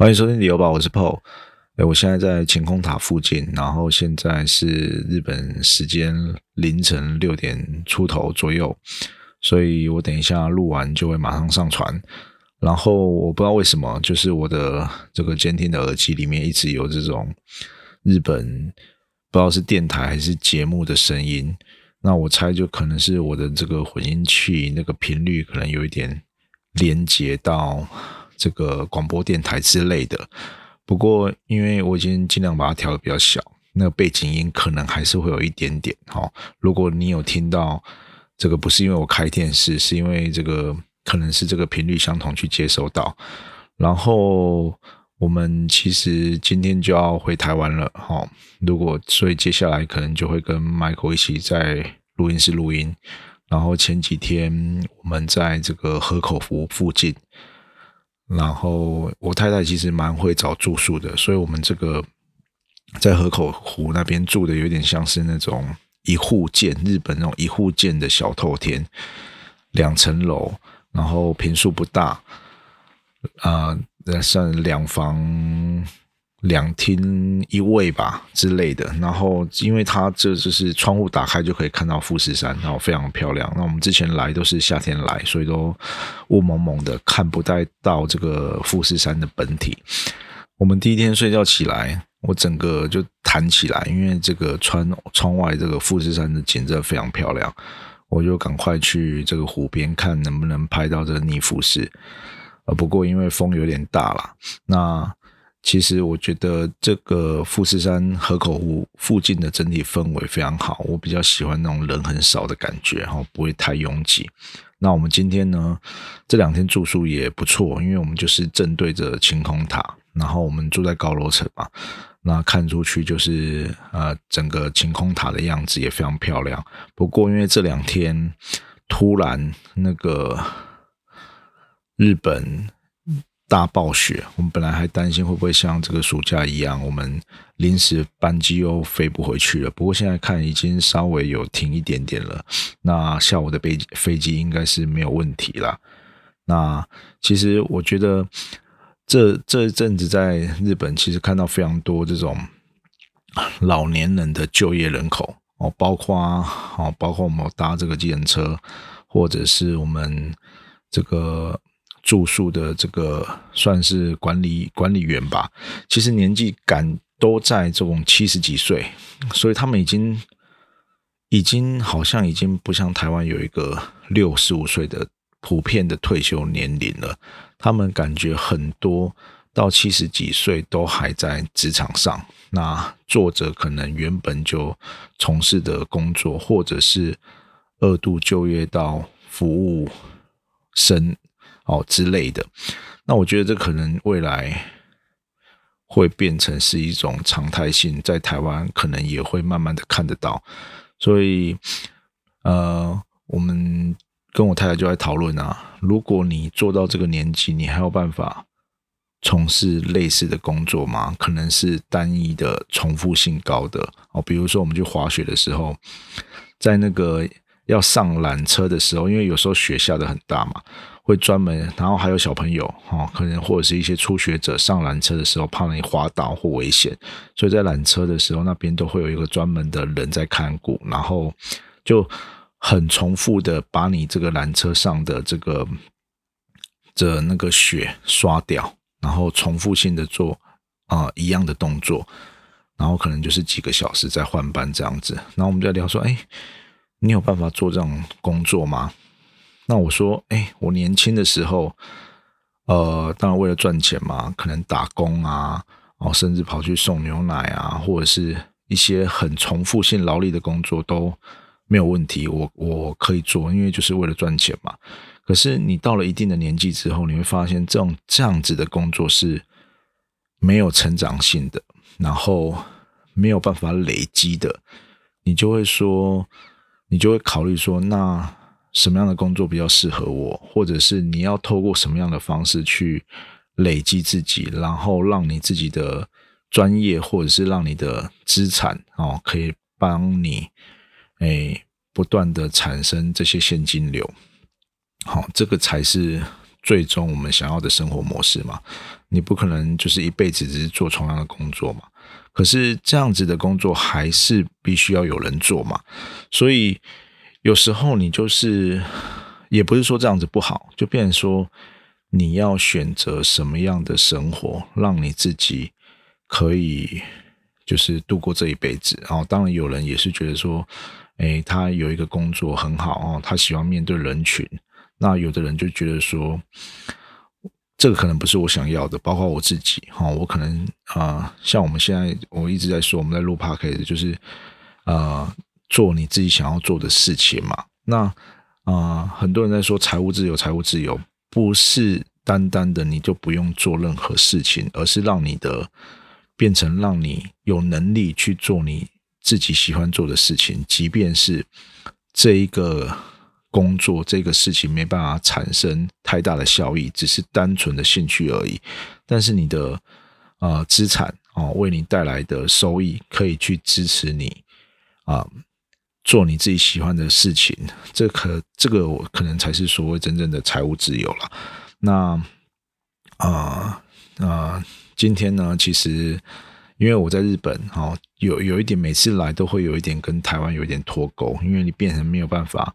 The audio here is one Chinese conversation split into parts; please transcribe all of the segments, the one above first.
欢迎收听旅游吧，我是 Paul。哎，我现在在晴空塔附近，然后现在是日本时间凌晨六点出头左右，所以我等一下录完就会马上上传。然后我不知道为什么，就是我的这个监听的耳机里面一直有这种日本不知道是电台还是节目的声音。那我猜就可能是我的这个混音器那个频率可能有一点连接到这个广播电台之类的。不过因为我已经尽量把它调的比较小，那个背景音可能还是会有一点点。哈，如果你有听到这个，不是因为我开电视，是因为这个可能是这个频率相同去接收到。然后我们其实今天就要回台湾了。哈，如果所以接下来可能就会跟 Michael 一起在录音室录音。然后前几天我们在这个河口湖附近。然后我太太其实蛮会找住宿的，所以我们这个在河口湖那边住的有点像是那种一户建，日本那种一户建的小透天，两层楼，然后平数不大，啊，算两房。两厅一卫吧之类的，然后因为它这就是窗户打开就可以看到富士山，然后非常漂亮。那我们之前来都是夏天来，所以都雾蒙蒙的，看不太到这个富士山的本体。我们第一天睡觉起来，我整个就弹起来，因为这个窗窗外这个富士山的景色非常漂亮，我就赶快去这个湖边看能不能拍到这个逆富士。呃，不过因为风有点大了，那。其实我觉得这个富士山河口湖附近的整体氛围非常好，我比较喜欢那种人很少的感觉，哈，不会太拥挤。那我们今天呢，这两天住宿也不错，因为我们就是正对着晴空塔，然后我们住在高楼层嘛，那看出去就是呃整个晴空塔的样子也非常漂亮。不过因为这两天突然那个日本。大暴雪，我们本来还担心会不会像这个暑假一样，我们临时班机又飞不回去了。不过现在看已经稍微有停一点点了，那下午的飞飞机应该是没有问题了。那其实我觉得这这一阵子在日本，其实看到非常多这种老年人的就业人口哦，包括哦，包括我们搭这个计程车，或者是我们这个。住宿的这个算是管理管理员吧，其实年纪感都在这种七十几岁，所以他们已经已经好像已经不像台湾有一个六十五岁的普遍的退休年龄了。他们感觉很多到七十几岁都还在职场上，那做着可能原本就从事的工作，或者是二度就业到服务生。哦之类的，那我觉得这可能未来会变成是一种常态性，在台湾可能也会慢慢的看得到。所以，呃，我们跟我太太就在讨论啊，如果你做到这个年纪，你还有办法从事类似的工作吗？可能是单一的、重复性高的哦，比如说我们去滑雪的时候，在那个要上缆车的时候，因为有时候雪下的很大嘛。会专门，然后还有小朋友哈，可能或者是一些初学者上缆车的时候，怕你滑倒或危险，所以在缆车的时候，那边都会有一个专门的人在看顾，然后就很重复的把你这个缆车上的这个的那个雪刷掉，然后重复性的做啊一样的动作，然后可能就是几个小时再换班这样子。然后我们在聊说，哎，你有办法做这种工作吗？那我说，哎，我年轻的时候，呃，当然为了赚钱嘛，可能打工啊，哦，甚至跑去送牛奶啊，或者是一些很重复性劳力的工作都没有问题，我我可以做，因为就是为了赚钱嘛。可是你到了一定的年纪之后，你会发现这种这样子的工作是没有成长性的，然后没有办法累积的，你就会说，你就会考虑说，那。什么样的工作比较适合我，或者是你要透过什么样的方式去累积自己，然后让你自己的专业或者是让你的资产哦，可以帮你诶不断的产生这些现金流，好，这个才是最终我们想要的生活模式嘛。你不可能就是一辈子只是做同样的工作嘛。可是这样子的工作还是必须要有人做嘛。所以有时候你就是也不是说这样子不好，就变成说你要选择什么样的生活，让你自己可以就是度过这一辈子。然后当然有人也是觉得说。哎，他有一个工作很好哦，他喜欢面对人群。那有的人就觉得说，这个可能不是我想要的，包括我自己哈，我可能啊，像我们现在我一直在说，我们在录 p o d 就是呃，做你自己想要做的事情嘛。那啊，很多人在说财务自由，财务自由不是单单的你就不用做任何事情，而是让你的变成让你有能力去做你。自己喜欢做的事情，即便是这一个工作这个事情没办法产生太大的效益，只是单纯的兴趣而已。但是你的呃资产哦，为你带来的收益，可以去支持你啊做你自己喜欢的事情。这可这个我可能才是所谓真正的财务自由了。那啊啊，今天呢，其实。因为我在日本，哈，有有一点每次来都会有一点跟台湾有一点脱钩，因为你变成没有办法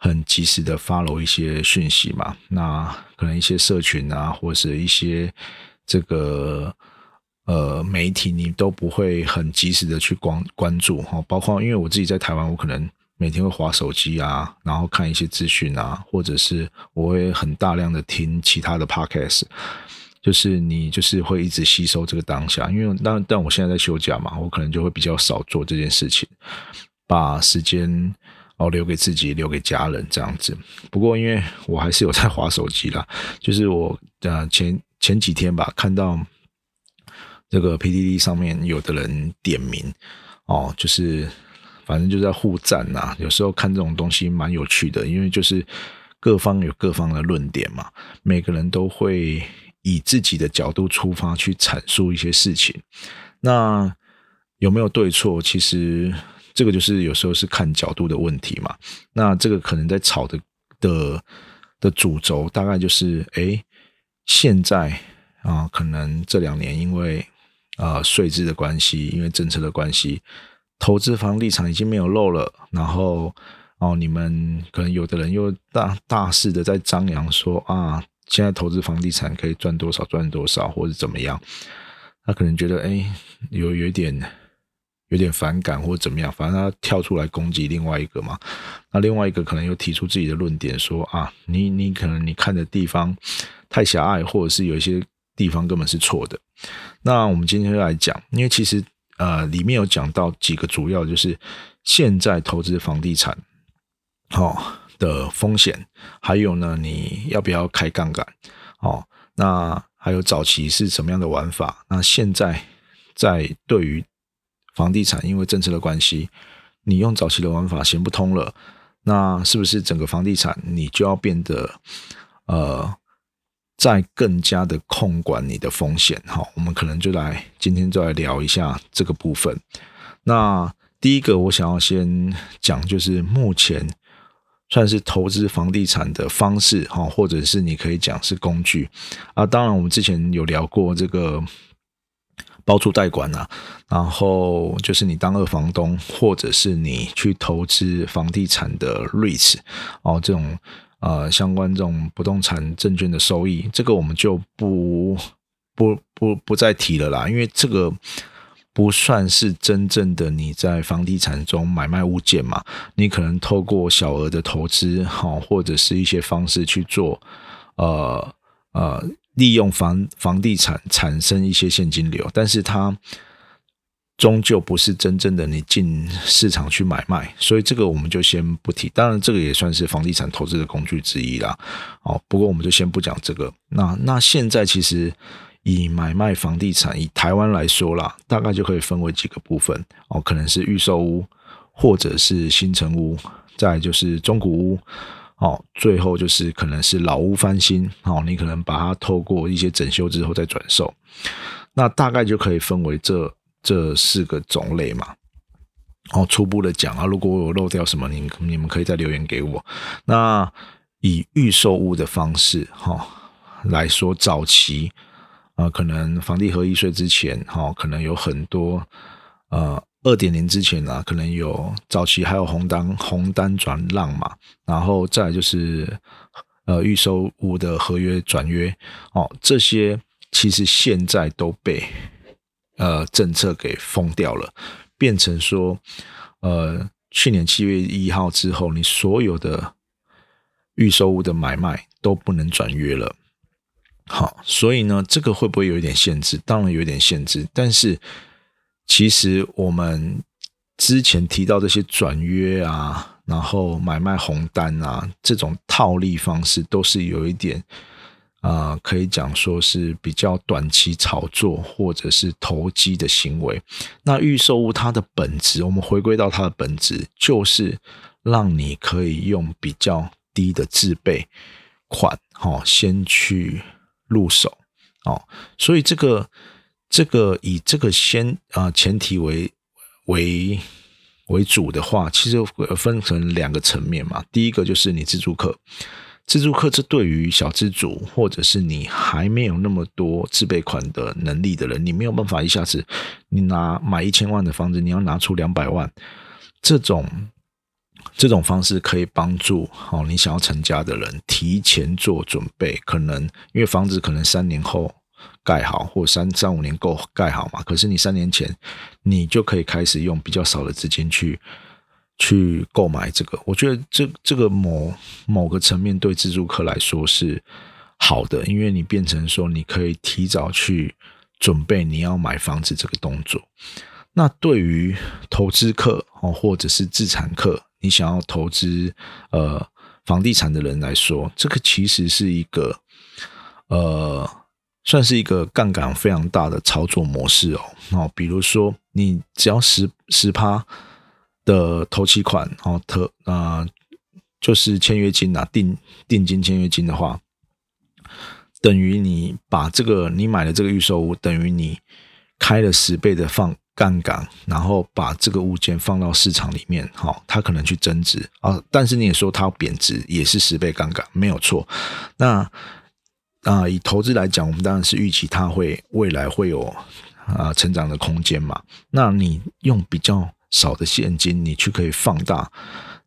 很及时的发来一些讯息嘛，那可能一些社群啊，或者一些这个呃媒体，你都不会很及时的去关关注哈，包括因为我自己在台湾，我可能每天会划手机啊，然后看一些资讯啊，或者是我会很大量的听其他的 podcast。就是你就是会一直吸收这个当下，因为但但我现在在休假嘛，我可能就会比较少做这件事情，把时间哦留给自己，留给家人这样子。不过因为我还是有在划手机啦，就是我呃前前几天吧，看到这个 PDD 上面有的人点名哦，就是反正就在互赞呐。有时候看这种东西蛮有趣的，因为就是各方有各方的论点嘛，每个人都会。以自己的角度出发去阐述一些事情，那有没有对错？其实这个就是有时候是看角度的问题嘛。那这个可能在炒的的的主轴大概就是：哎，现在啊，可能这两年因为啊税制的关系，因为政策的关系，投资房地产已经没有漏了。然后哦，你们可能有的人又大大肆的在张扬说啊。现在投资房地产可以赚多少赚多少，或者怎么样？他可能觉得哎，有有一点有点反感，或者怎么样？反正他跳出来攻击另外一个嘛。那另外一个可能又提出自己的论点，说啊，你你可能你看的地方太狭隘，或者是有一些地方根本是错的。那我们今天就来讲，因为其实呃里面有讲到几个主要，就是现在投资房地产，好。的风险，还有呢，你要不要开杠杆？哦，那还有早期是什么样的玩法？那现在在对于房地产，因为政策的关系，你用早期的玩法行不通了，那是不是整个房地产你就要变得呃，在更加的控管你的风险？好，我们可能就来今天就来聊一下这个部分。那第一个我想要先讲，就是目前。算是投资房地产的方式哈，或者是你可以讲是工具啊。当然，我们之前有聊过这个包租代管啊，然后就是你当二房东，或者是你去投资房地产的 REITs 哦，这种呃相关这种不动产证券的收益，这个我们就不不不不再提了啦，因为这个。不算是真正的你在房地产中买卖物件嘛？你可能透过小额的投资，好，或者是一些方式去做，呃呃，利用房房地产产生一些现金流，但是它终究不是真正的你进市场去买卖，所以这个我们就先不提。当然，这个也算是房地产投资的工具之一啦。哦，不过我们就先不讲这个。那那现在其实。以买卖房地产，以台湾来说啦，大概就可以分为几个部分哦，可能是预售屋，或者是新城屋，再就是中古屋，哦，最后就是可能是老屋翻新，哦，你可能把它透过一些整修之后再转售，那大概就可以分为这这四个种类嘛。哦，初步的讲啊，如果我有漏掉什么，你你们可以再留言给我。那以预售屋的方式，哈。来说，早期啊，可能房地合一税之前，哈，可能有很多呃二点零之前啊，可能有早期还有红单红单转让嘛，然后再就是呃预售屋的合约转约哦，这些其实现在都被呃政策给封掉了，变成说呃去年七月一号之后，你所有的预售屋的买卖都不能转约了。好，所以呢，这个会不会有一点限制？当然有一点限制，但是其实我们之前提到这些转约啊，然后买卖红单啊，这种套利方式，都是有一点啊，可以讲说是比较短期炒作或者是投机的行为。那预售物它的本质，我们回归到它的本质，就是让你可以用比较低的自备款，好，先去。入手哦，所以这个这个以这个先啊前提为为为主的话，其实分成两个层面嘛。第一个就是你自助客，自助客这对于小资主或者是你还没有那么多自备款的能力的人，你没有办法一下子你拿买一千万的房子，你要拿出两百万这种。这种方式可以帮助哦，你想要成家的人提前做准备。可能因为房子可能三年后盖好，或三三五年够盖好嘛。可是你三年前，你就可以开始用比较少的资金去去购买这个。我觉得这这个某某个层面对自助客来说是好的，因为你变成说你可以提早去准备你要买房子这个动作。那对于投资客哦，或者是自产客。你想要投资呃房地产的人来说，这个其实是一个呃算是一个杠杆非常大的操作模式哦。哦，比如说你只要十十趴的投期款哦，特啊就是签约金啊，定定金签约金的话，等于你把这个你买的这个预售屋，等于你开了十倍的放。杠杆，然后把这个物件放到市场里面，好，它可能去增值啊。但是你也说它贬值，也是十倍杠杆，没有错。那啊，以投资来讲，我们当然是预期它会未来会有啊成长的空间嘛。那你用比较少的现金，你去可以放大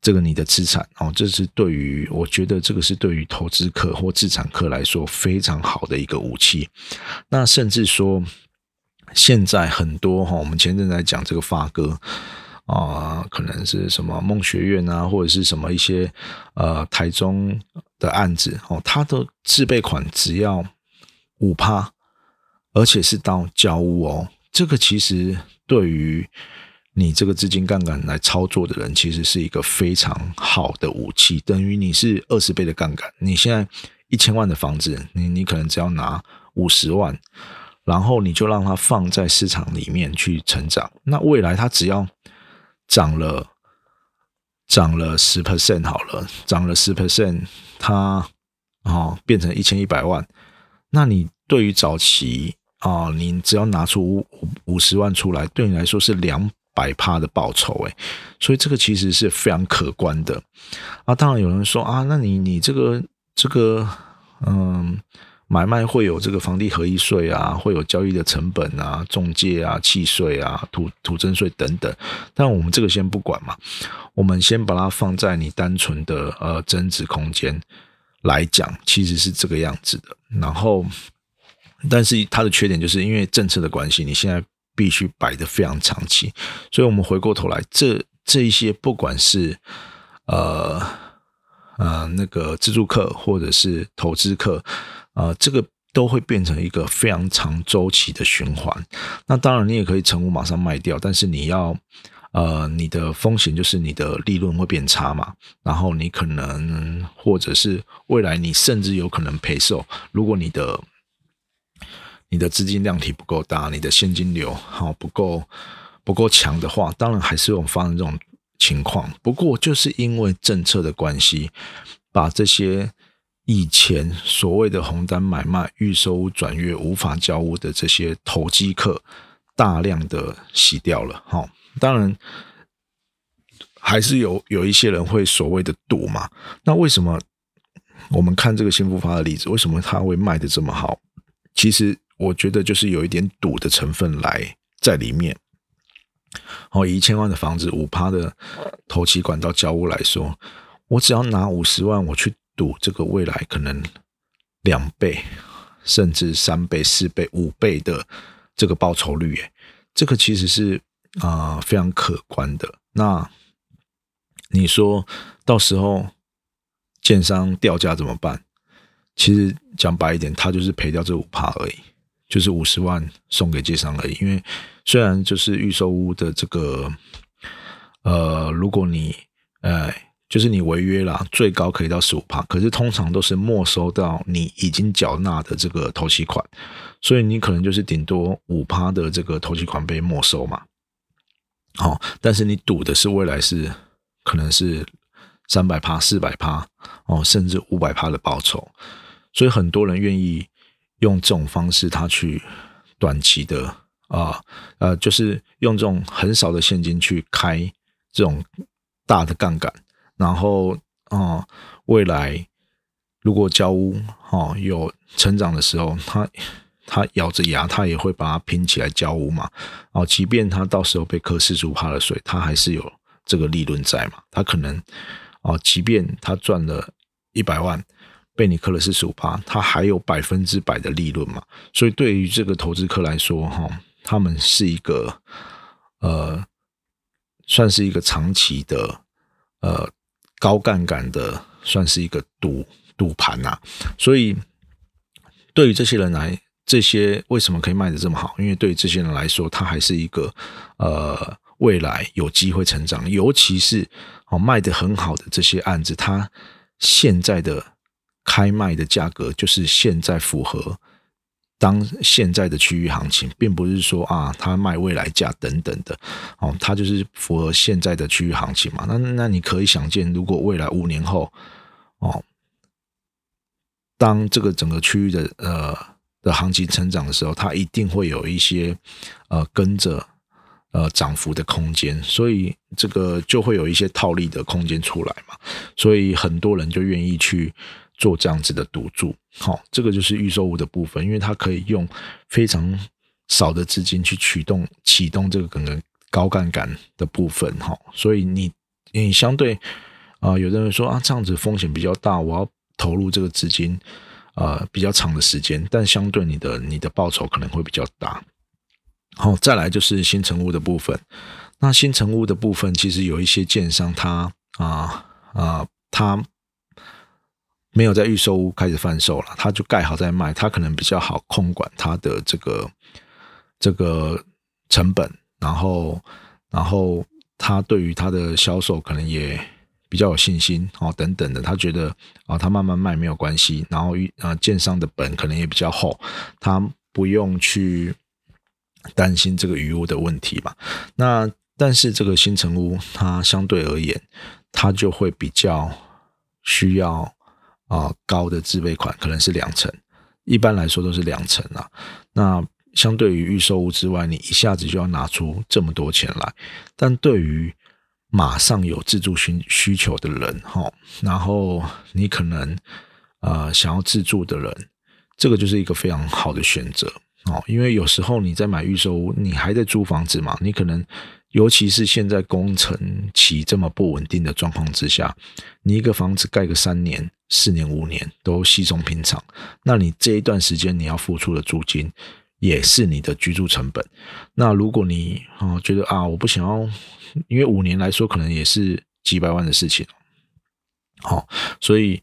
这个你的资产哦。这是对于我觉得这个是对于投资客或资产客来说非常好的一个武器。那甚至说。现在很多哈，我们前阵在讲这个发哥啊，可能是什么梦学院啊，或者是什么一些呃台中的案子哦，它的自备款只要五趴，而且是到交屋哦。这个其实对于你这个资金杠杆来操作的人，其实是一个非常好的武器，等于你是二十倍的杠杆。你现在一千万的房子，你你可能只要拿五十万。然后你就让它放在市场里面去成长，那未来它只要涨了涨了十 percent 好了，涨了十 percent，它啊变成一千一百万，那你对于早期啊，你只要拿出五五十万出来，对你来说是两百趴的报酬诶，所以这个其实是非常可观的啊。当然有人说啊，那你你这个这个嗯。买卖会有这个房地合一税啊，会有交易的成本啊、中介啊、契税啊、土土增税等等。但我们这个先不管嘛，我们先把它放在你单纯的呃增值空间来讲，其实是这个样子的。然后，但是它的缺点就是因为政策的关系，你现在必须摆的非常长期。所以我们回过头来，这这一些不管是呃呃那个自助客或者是投资客。啊，这个都会变成一个非常长周期的循环。那当然，你也可以成屋马上卖掉，但是你要，呃，你的风险就是你的利润会变差嘛。然后你可能，或者是未来你甚至有可能赔售。如果你的你的资金量体不够大，你的现金流好不够不够强的话，当然还是有发生这种情况。不过就是因为政策的关系，把这些。以前所谓的红单买卖、预收转约无法交屋的这些投机客，大量的洗掉了。哈，当然还是有有一些人会所谓的赌嘛。那为什么我们看这个新复发的例子，为什么它会卖的这么好？其实我觉得就是有一点赌的成分来在里面。哦，一千万的房子，五趴的投期管道交屋来说，我只要拿五十万，我去赌这个未来可能两倍，甚至三倍、四倍、五倍的这个报酬率，诶，这个其实是啊非常可观的。那你说到时候建商掉价怎么办？其实讲白一点，他就是赔掉这五趴而已，就是五十万送给建商而已，因为。虽然就是预售屋的这个，呃，如果你呃，就是你违约了，最高可以到十五趴，可是通常都是没收到你已经缴纳的这个头期款，所以你可能就是顶多五趴的这个头期款被没收嘛。好，但是你赌的是未来是可能是三百趴、四百趴哦，甚至五百趴的报酬，所以很多人愿意用这种方式，他去短期的。啊，呃，就是用这种很少的现金去开这种大的杠杆，然后啊，未来如果交屋哈有成长的时候，他他咬着牙，他也会把它拼起来交屋嘛。哦，即便他到时候被科四主趴了税，他还是有这个利润在嘛。他可能哦，即便他赚了一百万，被你磕了四十五趴，他还有百分之百的利润嘛。所以对于这个投资客来说，哈。他们是一个，呃，算是一个长期的，呃，高杠杆的，算是一个赌赌盘呐。所以，对于这些人来，这些为什么可以卖的这么好？因为对于这些人来说，它还是一个，呃，未来有机会成长。尤其是哦，卖的很好的这些案子，它现在的开卖的价格就是现在符合。当现在的区域行情，并不是说啊，它卖未来价等等的，哦，它就是符合现在的区域行情嘛。那那你可以想见，如果未来五年后，哦，当这个整个区域的呃的行情成长的时候，它一定会有一些呃跟着呃涨幅的空间，所以这个就会有一些套利的空间出来嘛。所以很多人就愿意去。做这样子的赌注，好，这个就是预售屋的部分，因为它可以用非常少的资金去驱动启动这个可能高杠杆的部分，哈，所以你你相对啊，有的人说啊，这样子风险比较大，我要投入这个资金啊比较长的时间，但相对你的你的报酬可能会比较大。好，再来就是新成屋的部分，那新成屋的部分其实有一些建商，他啊啊他。没有在预售屋开始贩售了，他就盖好再卖，他可能比较好控管他的这个这个成本，然后然后他对于他的销售可能也比较有信心哦，等等的，他觉得啊，他慢慢卖没有关系，然后啊，建商的本可能也比较厚，他不用去担心这个余屋的问题吧。那但是这个新城屋，它相对而言，它就会比较需要。啊，高的自备款可能是两成，一般来说都是两成啊。那相对于预售屋之外，你一下子就要拿出这么多钱来，但对于马上有自住需需求的人，哈，然后你可能呃想要自住的人，这个就是一个非常好的选择哦。因为有时候你在买预售屋，你还在租房子嘛，你可能。尤其是现在工程期这么不稳定的状况之下，你一个房子盖个三年、四年、五年都稀松平常。那你这一段时间你要付出的租金，也是你的居住成本。那如果你啊觉得啊我不想要，因为五年来说可能也是几百万的事情，好，所以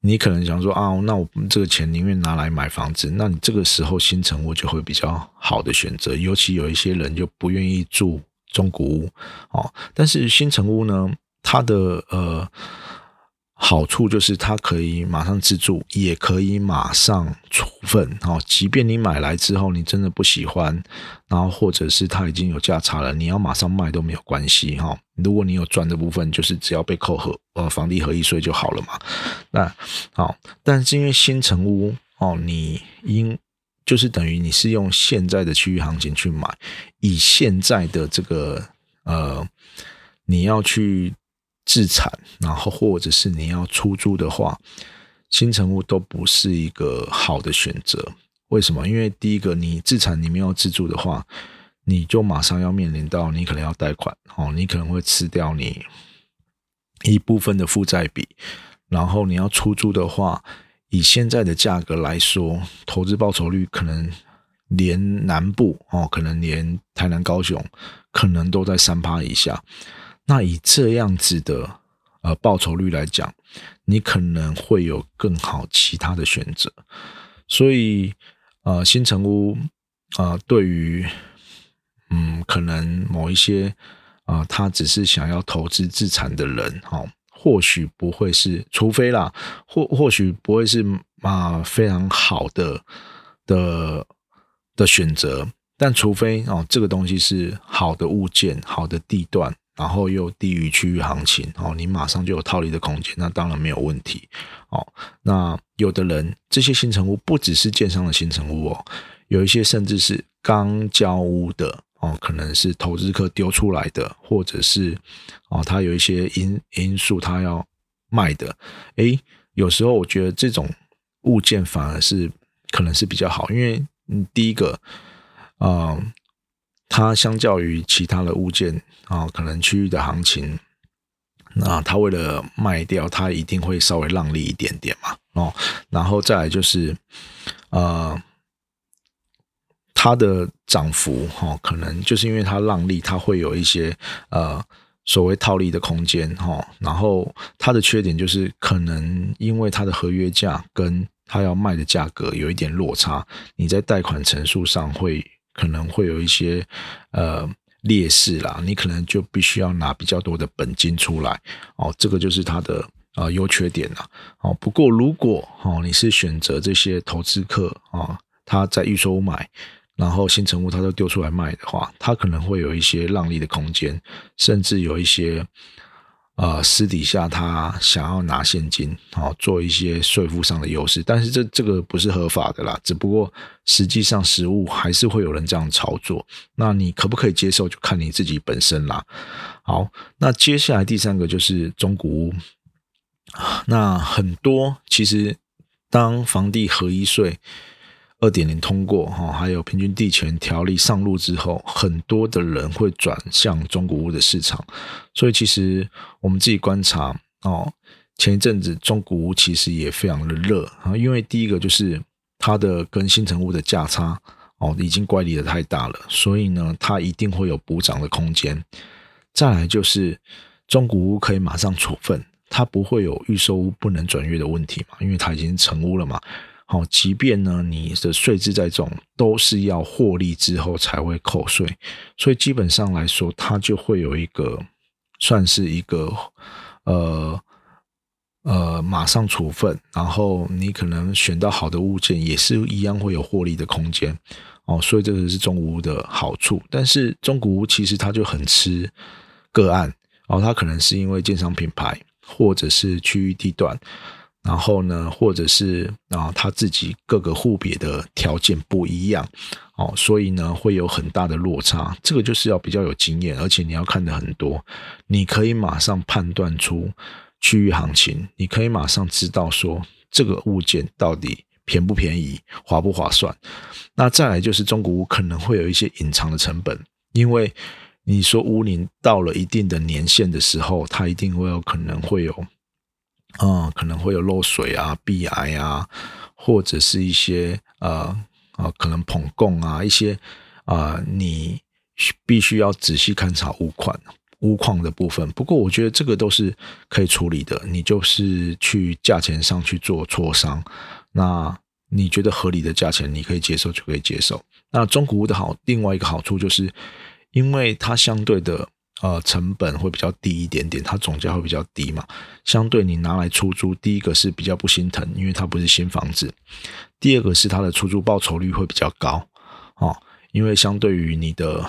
你可能想说啊，那我们这个钱宁愿拿来买房子。那你这个时候新城屋就会比较好的选择。尤其有一些人就不愿意住。中古屋，哦，但是新城屋呢，它的呃好处就是它可以马上自住，也可以马上处分，哦，即便你买来之后你真的不喜欢，然后或者是它已经有价差了，你要马上卖都没有关系，哈，如果你有赚的部分，就是只要被扣合呃房地合一税就好了嘛，那好，但是因为新城屋哦，你因就是等于你是用现在的区域行情去买，以现在的这个呃，你要去自产，然后或者是你要出租的话，新城屋都不是一个好的选择。为什么？因为第一个，你自产你没有自住的话，你就马上要面临到你可能要贷款哦，你可能会吃掉你一部分的负债比，然后你要出租的话，以现在的价格来说，投资报酬率可能连南部哦，可能连台南、高雄可能都在三趴以下。那以这样子的呃报酬率来讲，你可能会有更好其他的选择，所以。呃，新城屋啊，对于嗯，可能某一些啊，他只是想要投资自产的人，哈，或许不会是，除非啦，或或许不会是啊，非常好的的的选择，但除非哦，这个东西是好的物件，好的地段。然后又低于区域行情，哦，你马上就有套利的空间，那当然没有问题，哦。那有的人这些新城屋不只是建商的新城屋哦，有一些甚至是刚交屋的哦，可能是投资客丢出来的，或者是哦，他有一些因因素他要卖的，诶，有时候我觉得这种物件反而是可能是比较好，因为嗯，第一个，嗯。它相较于其他的物件啊，可能区域的行情，那它为了卖掉，它一定会稍微让利一点点嘛，哦，然后再来就是，呃，它的涨幅哈，可能就是因为它让利，它会有一些呃所谓套利的空间哈，然后它的缺点就是可能因为它的合约价跟它要卖的价格有一点落差，你在贷款成数上会。可能会有一些呃劣势啦，你可能就必须要拿比较多的本金出来哦，这个就是它的呃优缺点啦。哦。不过如果哦你是选择这些投资客啊，他在预售买，然后新成物他都丢出来卖的话，他可能会有一些让利的空间，甚至有一些。呃，私底下他想要拿现金，好做一些税负上的优势，但是这这个不是合法的啦。只不过实际上实物还是会有人这样操作，那你可不可以接受，就看你自己本身啦。好，那接下来第三个就是中古屋，那很多其实当房地合一税。二点零通过哈，还有平均地权条例上路之后，很多的人会转向中古屋的市场。所以其实我们自己观察哦，前一阵子中古屋其实也非常的热啊，因为第一个就是它的跟新城屋的价差哦已经乖离的太大了，所以呢它一定会有补涨的空间。再来就是中古屋可以马上处分，它不会有预售屋不能转约的问题嘛，因为它已经成屋了嘛。好，即便呢，你的税制再重，都是要获利之后才会扣税，所以基本上来说，它就会有一个算是一个呃呃马上处分，然后你可能选到好的物件，也是一样会有获利的空间哦，所以这个是中古屋的好处。但是中古屋其实它就很吃个案，哦，它可能是因为建商品牌或者是区域地段。然后呢，或者是啊，他自己各个户别的条件不一样，哦，所以呢会有很大的落差。这个就是要比较有经验，而且你要看的很多，你可以马上判断出区域行情，你可以马上知道说这个物件到底便不便宜，划不划算。那再来就是中古屋可能会有一些隐藏的成本，因为你说屋龄到了一定的年限的时候，它一定会有可能会有。嗯，可能会有漏水啊、壁癌啊，或者是一些呃啊，可能捧供啊，一些啊，你必须要仔细勘察屋况、屋况的部分。不过，我觉得这个都是可以处理的，你就是去价钱上去做磋商。那你觉得合理的价钱，你可以接受就可以接受。那中古屋的好，另外一个好处就是，因为它相对的。呃，成本会比较低一点点，它总价会比较低嘛。相对你拿来出租，第一个是比较不心疼，因为它不是新房子；第二个是它的出租报酬率会比较高哦，因为相对于你的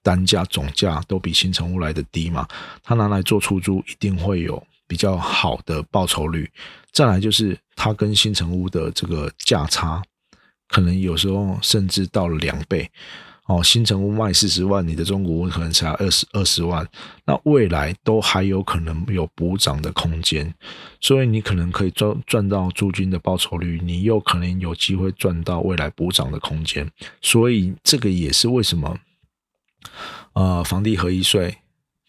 单价总价都比新城屋来的低嘛，它拿来做出租一定会有比较好的报酬率。再来就是它跟新城屋的这个价差，可能有时候甚至到了两倍。哦，新城屋卖四十万，你的中古屋可能才二十二十万，那未来都还有可能有补涨的空间，所以你可能可以赚赚到租金的报酬率，你又可能有机会赚到未来补涨的空间，所以这个也是为什么，呃，房地合一税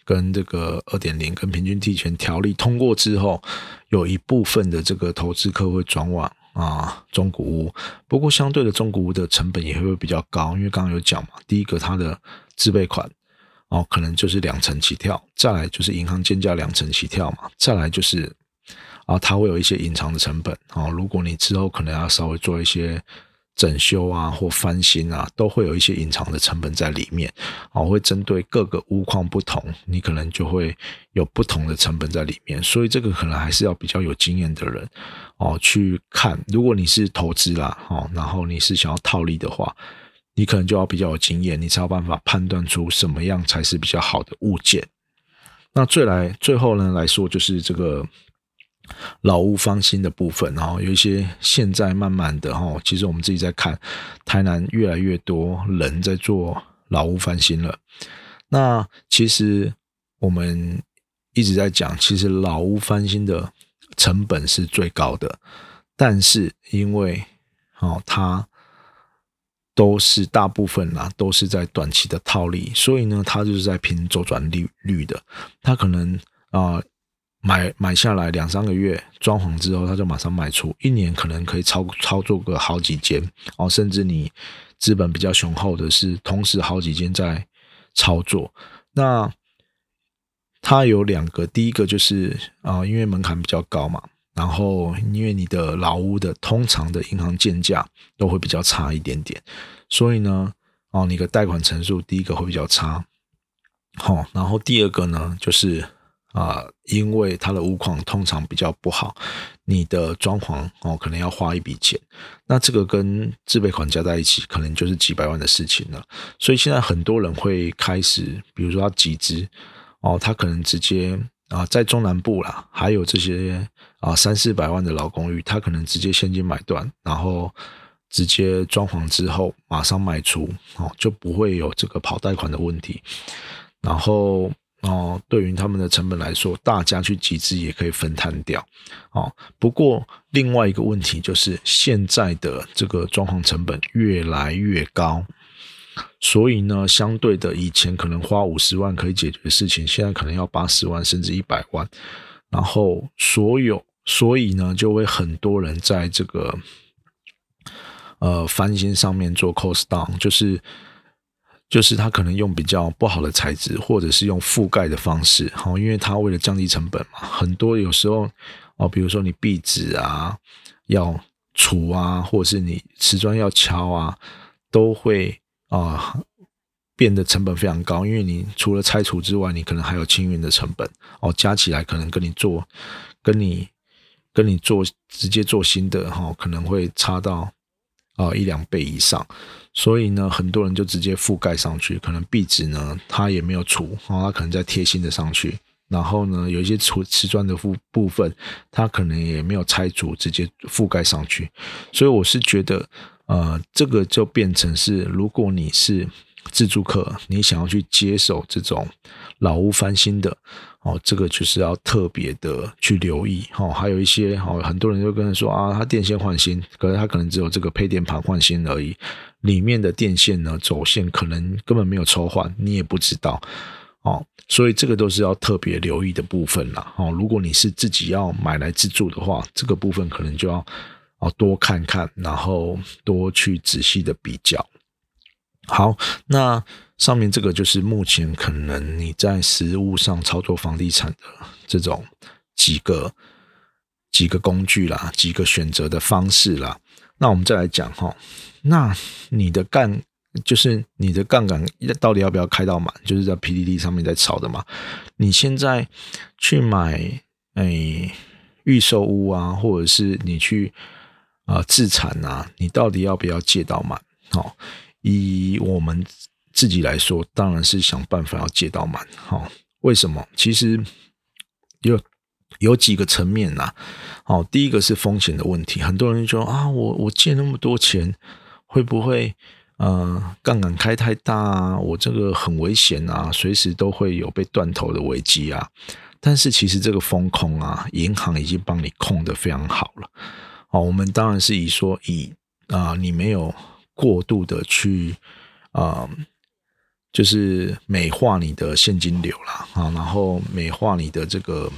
跟这个二点零跟平均地权条例通过之后，有一部分的这个投资客会转往。啊，中古屋，不过相对的中古屋的成本也会比较高，因为刚刚有讲嘛，第一个它的自备款哦，可能就是两成起跳，再来就是银行间价两成起跳嘛，再来就是啊，它会有一些隐藏的成本哦，如果你之后可能要稍微做一些。整修啊，或翻新啊，都会有一些隐藏的成本在里面，哦，会针对各个屋况不同，你可能就会有不同的成本在里面，所以这个可能还是要比较有经验的人哦去看。如果你是投资啦，哦，然后你是想要套利的话，你可能就要比较有经验，你才有办法判断出什么样才是比较好的物件。那最来最后呢来说，就是这个。老屋翻新的部分，然后有一些现在慢慢的哈，其实我们自己在看，台南越来越多人在做老屋翻新了。那其实我们一直在讲，其实老屋翻新的成本是最高的，但是因为哦，它都是大部分啦，都是在短期的套利，所以呢，它就是在拼周转率率的，它可能啊。买买下来两三个月装潢之后，他就马上卖出，一年可能可以操操作个好几间哦，甚至你资本比较雄厚的是同时好几间在操作。那它有两个，第一个就是啊，因为门槛比较高嘛，然后因为你的老屋的通常的银行建价都会比较差一点点，所以呢，哦，你的贷款成数第一个会比较差，好，然后第二个呢就是。啊，因为它的屋况通常比较不好，你的装潢哦，可能要花一笔钱，那这个跟自备款加在一起，可能就是几百万的事情了。所以现在很多人会开始，比如说他集资哦，他可能直接啊，在中南部啦，还有这些啊三四百万的老公寓，他可能直接现金买断，然后直接装潢之后马上卖出哦，就不会有这个跑贷款的问题，然后。哦，对于他们的成本来说，大家去集资也可以分摊掉。哦，不过另外一个问题就是，现在的这个装潢成本越来越高，所以呢，相对的，以前可能花五十万可以解决的事情，现在可能要八十万甚至一百万。然后，所有，所以呢，就会很多人在这个呃翻新上面做 cost down，就是。就是它可能用比较不好的材质，或者是用覆盖的方式，好，因为它为了降低成本嘛，很多有时候哦，比如说你壁纸啊要除啊，或者是你瓷砖要敲啊，都会啊变得成本非常高，因为你除了拆除之外，你可能还有清运的成本哦，加起来可能跟你做跟你跟你做直接做新的哈，可能会差到啊一两倍以上。所以呢，很多人就直接覆盖上去，可能壁纸呢，它也没有除，然后，他可能再贴新的上去。然后呢，有一些瓷瓷砖的部部分，它可能也没有拆除，直接覆盖上去。所以我是觉得，呃，这个就变成是，如果你是自住客，你想要去接手这种老屋翻新的。哦，这个就是要特别的去留意哦。还有一些哦，很多人就跟他说啊，他电线换新，可是他可能只有这个配电盘换新而已，里面的电线呢走线可能根本没有抽换，你也不知道哦。所以这个都是要特别留意的部分啦。哦，如果你是自己要买来自住的话，这个部分可能就要哦多看看，然后多去仔细的比较。好，那。上面这个就是目前可能你在实物上操作房地产的这种几个几个工具啦，几个选择的方式啦。那我们再来讲哈，那你的杠就是你的杠杆到底要不要开到满？就是在 PDD 上面在炒的嘛。你现在去买诶预售屋啊，或者是你去啊自产啊，你到底要不要借到满？好，以我们。自己来说，当然是想办法要借到满。好，为什么？其实有有几个层面呐。好，第一个是风险的问题。很多人说啊，我我借那么多钱，会不会呃，杠杆开太大啊，我这个很危险啊，随时都会有被断头的危机啊。但是其实这个风控啊，银行已经帮你控的非常好了。哦，我们当然是以说以啊，你没有过度的去啊，就是美化你的现金流了啊，然后美化你的这个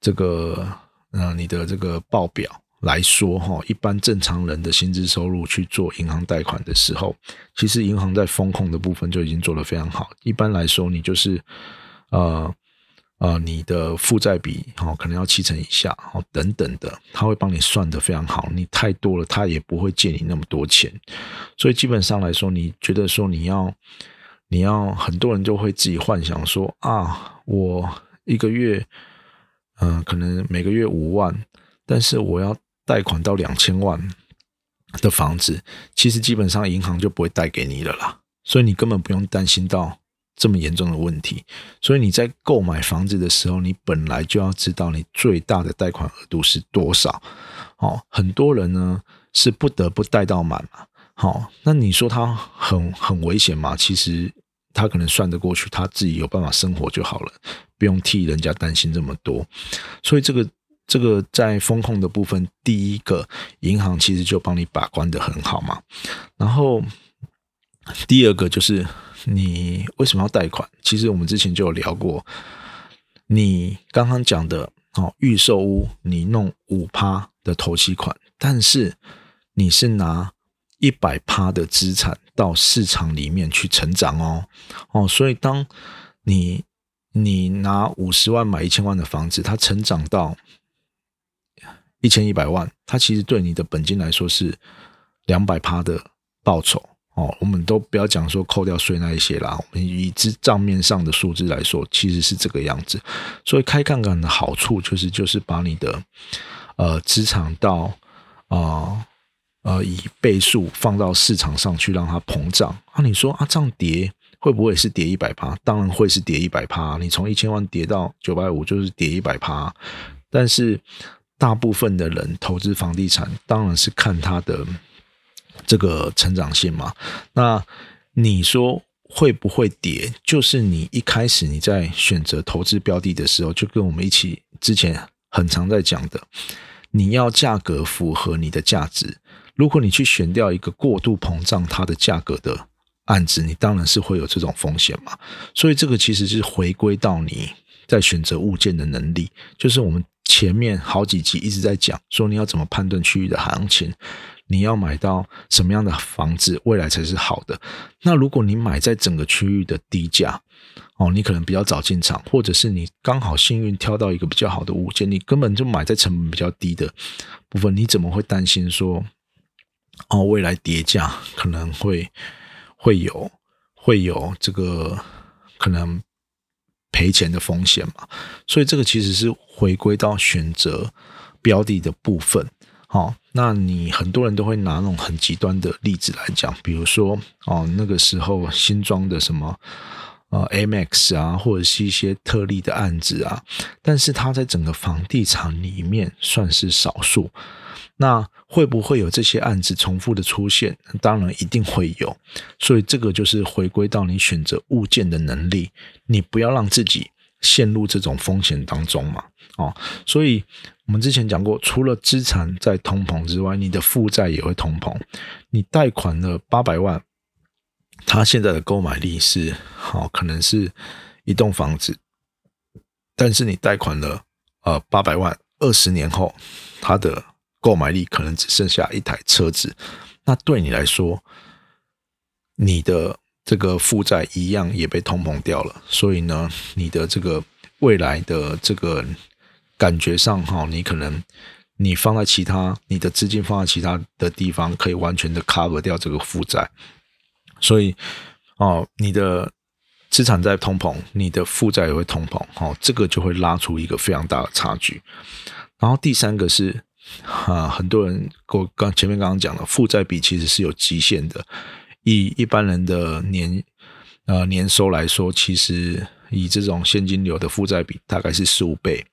这个呃，你的这个报表。来说哈，一般正常人的薪资收入去做银行贷款的时候，其实银行在风控的部分就已经做得非常好。一般来说，你就是呃呃，你的负债比哦，可能要七成以下哦，等等的，他会帮你算得非常好。你太多了，他也不会借你那么多钱。所以基本上来说，你觉得说你要你要很多人就会自己幻想说啊，我一个月嗯，可能每个月五万，但是我要。贷款到两千万的房子，其实基本上银行就不会贷给你了啦，所以你根本不用担心到这么严重的问题。所以你在购买房子的时候，你本来就要知道你最大的贷款额度是多少。哦，很多人呢是不得不贷到满嘛。好，那你说他很很危险吗？其实他可能算得过去，他自己有办法生活就好了，不用替人家担心这么多。所以这个。这个在风控的部分，第一个银行其实就帮你把关的很好嘛。然后第二个就是你为什么要贷款？其实我们之前就有聊过，你刚刚讲的哦，预售屋你弄五趴的投期款，但是你是拿一百趴的资产到市场里面去成长哦哦，所以当你你拿五十万买一千万的房子，它成长到一千一百万，它其实对你的本金来说是两百趴的报酬哦。我们都不要讲说扣掉税那一些啦，我们以资账面上的数字来说，其实是这个样子。所以开杠杆的好处就是，就是把你的呃资产到啊呃以倍数放到市场上去，让它膨胀。啊，你说啊，这样跌会不会是跌一百趴？当然会是跌一百趴。你从一千万跌到九百五，就是跌一百趴。但是大部分的人投资房地产，当然是看它的这个成长性嘛。那你说会不会跌？就是你一开始你在选择投资标的的时候，就跟我们一起之前很常在讲的，你要价格符合你的价值。如果你去选掉一个过度膨胀它的价格的案子，你当然是会有这种风险嘛。所以这个其实是回归到你在选择物件的能力，就是我们。前面好几集一直在讲，说你要怎么判断区域的行情，你要买到什么样的房子，未来才是好的。那如果你买在整个区域的低价，哦，你可能比较早进场，或者是你刚好幸运挑到一个比较好的物件，你根本就买在成本比较低的部分，你怎么会担心说，哦，未来跌价可能会会有会有这个可能？赔钱的风险嘛，所以这个其实是回归到选择标的的部分。哦，那你很多人都会拿那种很极端的例子来讲，比如说哦，那个时候新装的什么呃 A Max 啊，或者是一些特例的案子啊，但是它在整个房地产里面算是少数。那会不会有这些案子重复的出现？当然一定会有，所以这个就是回归到你选择物件的能力，你不要让自己陷入这种风险当中嘛。哦，所以我们之前讲过，除了资产在通膨之外，你的负债也会通膨。你贷款了八百万，它现在的购买力是好，可能是一栋房子，但是你贷款了呃八百万，二十年后它的。购买力可能只剩下一台车子，那对你来说，你的这个负债一样也被通膨掉了。所以呢，你的这个未来的这个感觉上哈，你可能你放在其他，你的资金放在其他的地方，可以完全的 cover 掉这个负债。所以哦，你的资产在通膨，你的负债也会通膨，哦，这个就会拉出一个非常大的差距。然后第三个是。啊，很多人我刚前面刚刚讲了，负债比其实是有极限的。以一般人的年呃年收来说，其实以这种现金流的负债比大概是十五倍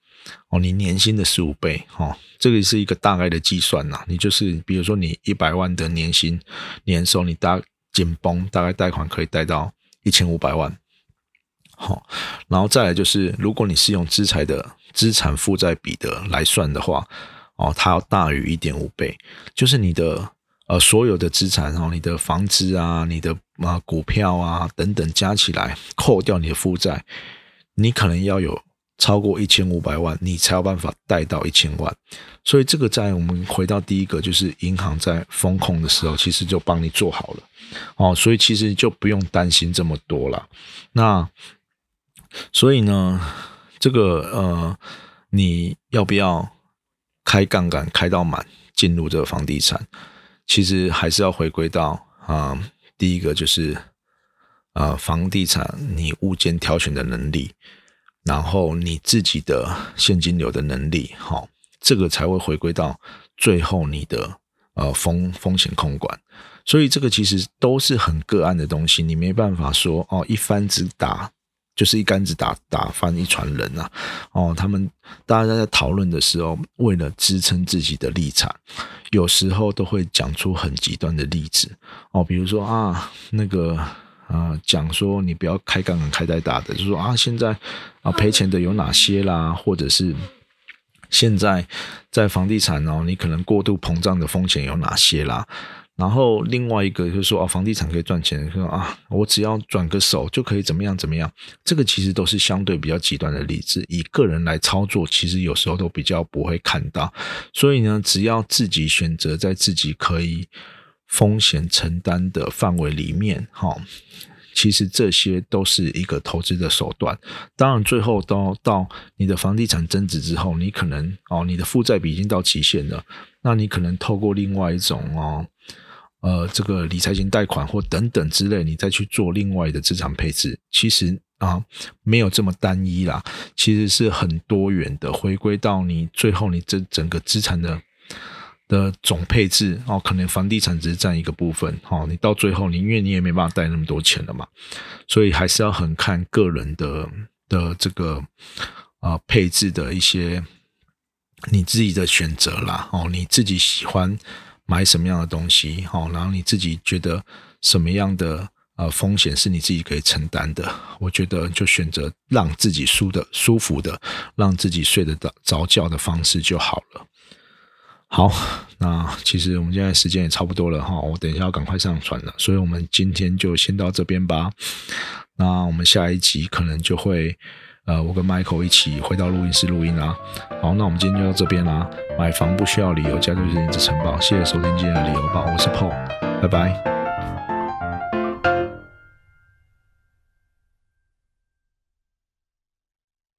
哦，你年薪的十五倍哦，这个是一个大概的计算呐。你就是比如说你一百万的年薪年收，你大紧绷，大概贷款可以贷到一千五百万。好，然后再来就是，如果你是用资产的资产负债比的来算的话，哦，它要大于一点五倍，就是你的呃所有的资产哦，你的房子啊，你的啊股票啊等等加起来，扣掉你的负债，你可能要有超过一千五百万，你才有办法贷到一千万。所以这个在我们回到第一个，就是银行在风控的时候，其实就帮你做好了哦，所以其实就不用担心这么多了。那所以呢，这个呃，你要不要？开杠杆开到满进入这个房地产，其实还是要回归到啊，第一个就是啊，房地产你物件挑选的能力，然后你自己的现金流的能力，好，这个才会回归到最后你的呃风风险控管。所以这个其实都是很个案的东西，你没办法说哦一番子打。就是一竿子打打翻一船人啊！哦，他们大家在讨论的时候，为了支撑自己的立场，有时候都会讲出很极端的例子哦，比如说啊，那个啊，讲说你不要开杠杆开太大的，就说啊，现在啊赔钱的有哪些啦，或者是现在在房地产哦，你可能过度膨胀的风险有哪些啦？然后另外一个就是说啊，房地产可以赚钱，说啊，我只要转个手就可以怎么样怎么样。这个其实都是相对比较极端的例子，以个人来操作，其实有时候都比较不会看到。所以呢，只要自己选择在自己可以风险承担的范围里面，哈，其实这些都是一个投资的手段。当然，最后到到你的房地产增值之后，你可能哦，你的负债比已经到极限了，那你可能透过另外一种哦。呃，这个理财型贷款或等等之类，你再去做另外的资产配置，其实啊没有这么单一啦，其实是很多元的。回归到你最后，你这整个资产的的总配置哦，可能房地产只是占一个部分哦。你到最后，你因为你也没办法贷那么多钱了嘛，所以还是要很看个人的的这个啊配置的一些你自己的选择啦哦，你自己喜欢。买什么样的东西，好，然后你自己觉得什么样的呃风险是你自己可以承担的？我觉得就选择让自己舒的舒服的，让自己睡得着着觉的方式就好了。好，那其实我们现在时间也差不多了哈，我等一下要赶快上传了，所以我们今天就先到这边吧。那我们下一集可能就会。呃，我跟 Michael 一起回到录音室录音啦。好，那我们今天就到这边啦。买房不需要理由，家就是你的城堡。谢谢收听今天的理由吧，我是 Paul，拜拜。